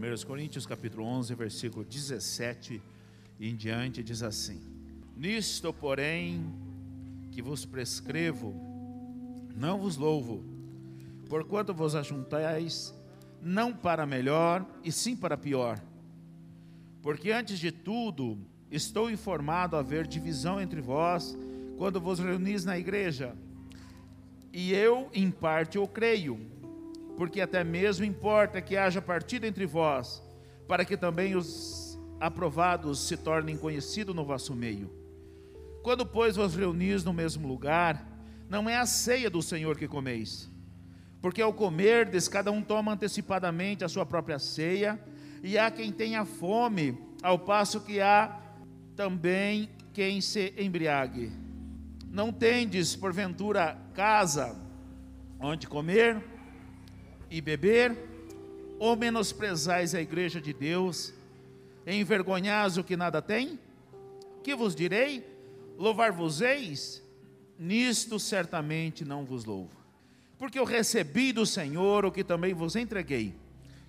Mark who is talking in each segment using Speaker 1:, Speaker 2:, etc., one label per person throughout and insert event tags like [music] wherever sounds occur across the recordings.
Speaker 1: 1 Coríntios capítulo 11, versículo 17 e em diante diz assim: Nisto, porém, que vos prescrevo, não vos louvo, porquanto vos ajuntais não para melhor, e sim para pior. Porque antes de tudo, estou informado a haver divisão entre vós quando vos reunis na igreja. E eu, em parte, o creio, porque até mesmo importa que haja partido entre vós, para que também os aprovados se tornem conhecidos no vosso meio. Quando, pois, vos reunis no mesmo lugar, não é a ceia do Senhor que comeis, porque ao comerdes, cada um toma antecipadamente a sua própria ceia, e há quem tenha fome, ao passo que há também quem se embriague. Não tendes, porventura, casa onde comer e beber, ou menosprezais a igreja de Deus, envergonhais o que nada tem? Que vos direi? Louvar-vos-eis? Nisto certamente não vos louvo. Porque eu recebi do Senhor o que também vos entreguei.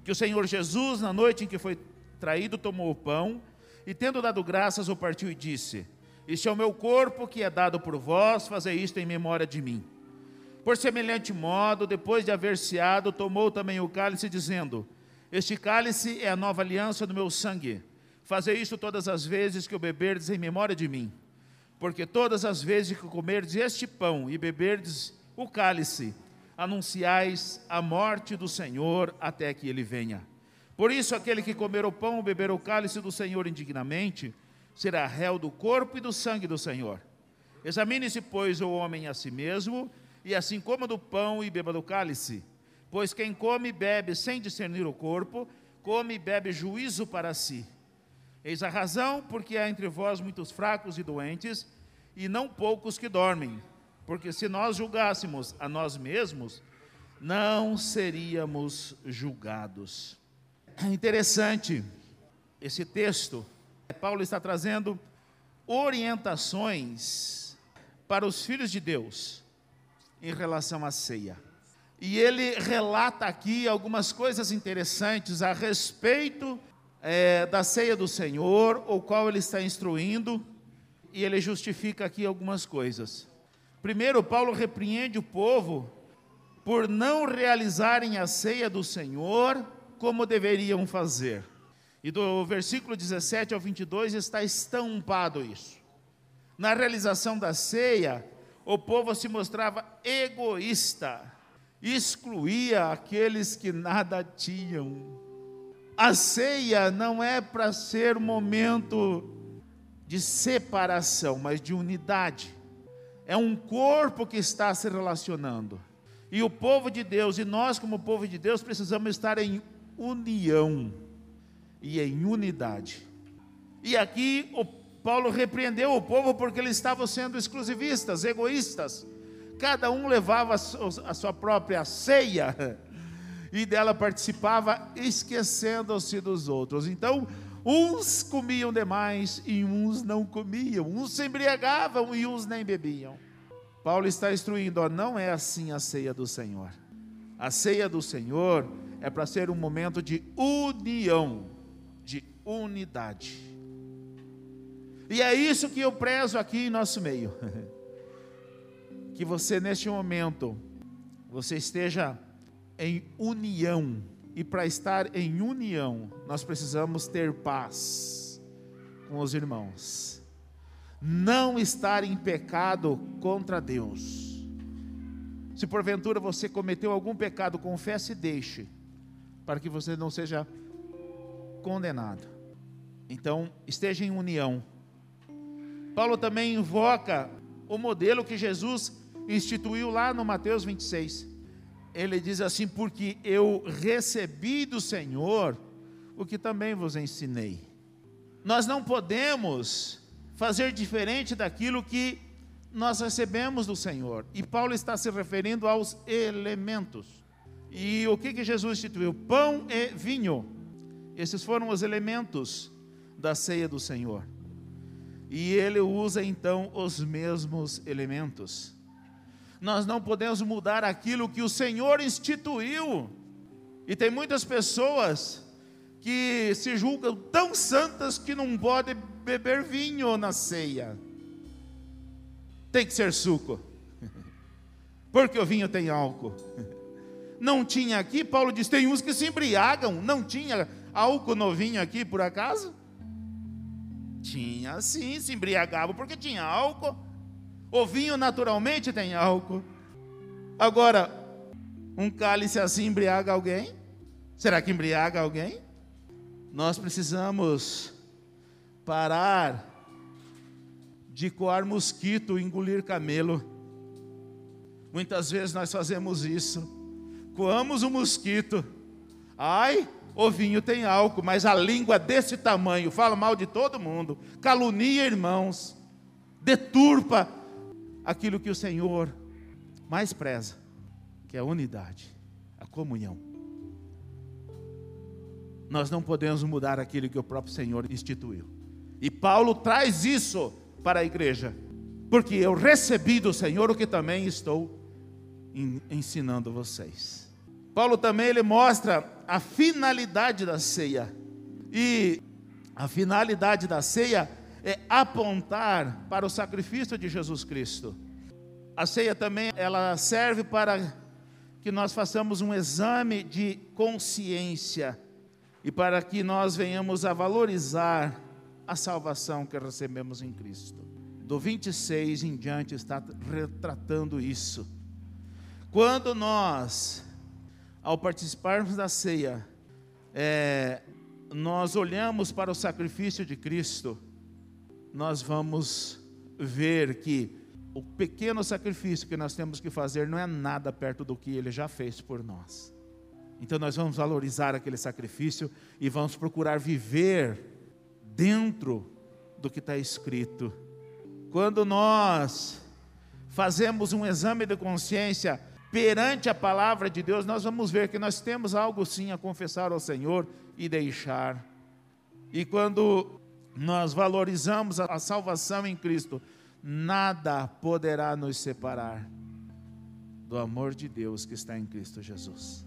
Speaker 1: Que o Senhor Jesus, na noite em que foi traído, tomou o pão e, tendo dado graças, o partiu e disse: Este é o meu corpo que é dado por vós, fazei isto em memória de mim. Por semelhante modo, depois de haver ceado, tomou também o cálice, dizendo: Este cálice é a nova aliança do meu sangue. Fazei isto todas as vezes que o beberdes em memória de mim. Porque todas as vezes que comerdes este pão e beberdes o cálice, anunciais a morte do Senhor até que ele venha. Por isso, aquele que comer o pão ou beber o cálice do Senhor indignamente, será réu do corpo e do sangue do Senhor. Examine-se, pois, o homem a si mesmo, e assim coma do pão e beba do cálice. Pois quem come e bebe sem discernir o corpo, come e bebe juízo para si. Eis a razão porque há entre vós muitos fracos e doentes, e não poucos que dormem. Porque se nós julgássemos a nós mesmos, não seríamos julgados. É interessante esse texto. Paulo está trazendo orientações para os filhos de Deus em relação à ceia. E ele relata aqui algumas coisas interessantes a respeito é, da ceia do Senhor, o qual ele está instruindo, e ele justifica aqui algumas coisas. Primeiro, Paulo repreende o povo por não realizarem a ceia do Senhor como deveriam fazer. E do versículo 17 ao 22 está estampado isso. Na realização da ceia, o povo se mostrava egoísta, excluía aqueles que nada tinham. A ceia não é para ser um momento de separação, mas de unidade é um corpo que está se relacionando. E o povo de Deus, e nós, como povo de Deus, precisamos estar em união e em unidade. E aqui o Paulo repreendeu o povo porque eles estavam sendo exclusivistas, egoístas. Cada um levava a sua própria ceia [laughs] e dela participava, esquecendo-se dos outros. Então, Uns comiam demais e uns não comiam. Uns se embriagavam e uns nem bebiam. Paulo está instruindo, ó, não é assim a ceia do Senhor. A ceia do Senhor é para ser um momento de união, de unidade. E é isso que eu prezo aqui em nosso meio. [laughs] que você neste momento você esteja em união e para estar em união, nós precisamos ter paz com os irmãos. Não estar em pecado contra Deus. Se porventura você cometeu algum pecado, confesse e deixe, para que você não seja condenado. Então, esteja em união. Paulo também invoca o modelo que Jesus instituiu lá no Mateus 26 ele diz assim: Porque eu recebi do Senhor o que também vos ensinei. Nós não podemos fazer diferente daquilo que nós recebemos do Senhor. E Paulo está se referindo aos elementos. E o que, que Jesus instituiu? Pão e vinho. Esses foram os elementos da ceia do Senhor. E ele usa então os mesmos elementos nós não podemos mudar aquilo que o Senhor instituiu. E tem muitas pessoas que se julgam tão santas que não podem beber vinho na ceia. Tem que ser suco, [laughs] porque o vinho tem álcool. [laughs] Não tinha aqui, Paulo diz: tem uns que se embriagam, não tinha álcool no vinho aqui por acaso? Tinha sim, se embriagavam porque tinha álcool. O vinho naturalmente tem álcool. Agora, um cálice assim embriaga alguém? Será que embriaga alguém? Nós precisamos parar de coar mosquito, engolir camelo. Muitas vezes nós fazemos isso. Coamos o um mosquito. Ai, o vinho tem álcool, mas a língua desse tamanho fala mal de todo mundo, calunia irmãos, deturpa aquilo que o Senhor mais preza, que é a unidade, a comunhão. Nós não podemos mudar aquilo que o próprio Senhor instituiu. E Paulo traz isso para a igreja, porque eu recebi do Senhor o que também estou ensinando vocês. Paulo também ele mostra a finalidade da ceia. E a finalidade da ceia é apontar para o sacrifício de Jesus Cristo. A ceia também ela serve para que nós façamos um exame de consciência e para que nós venhamos a valorizar a salvação que recebemos em Cristo. Do 26 em diante está retratando isso. Quando nós ao participarmos da ceia, é, nós olhamos para o sacrifício de Cristo, nós vamos ver que o pequeno sacrifício que nós temos que fazer não é nada perto do que ele já fez por nós. Então nós vamos valorizar aquele sacrifício e vamos procurar viver dentro do que está escrito. Quando nós fazemos um exame de consciência, perante a palavra de Deus, nós vamos ver que nós temos algo sim a confessar ao Senhor e deixar. E quando nós valorizamos a salvação em Cristo, nada poderá nos separar do amor de Deus que está em Cristo Jesus.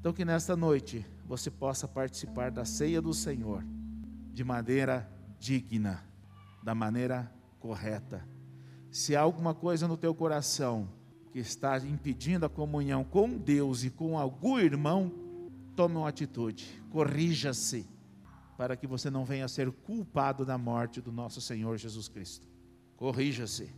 Speaker 1: Então, que nesta noite você possa participar da ceia do Senhor de maneira digna, da maneira correta. Se há alguma coisa no teu coração que está impedindo a comunhão com Deus e com algum irmão, tome uma atitude, corrija-se, para que você não venha a ser culpado da morte do nosso Senhor Jesus Cristo. Corrija-se.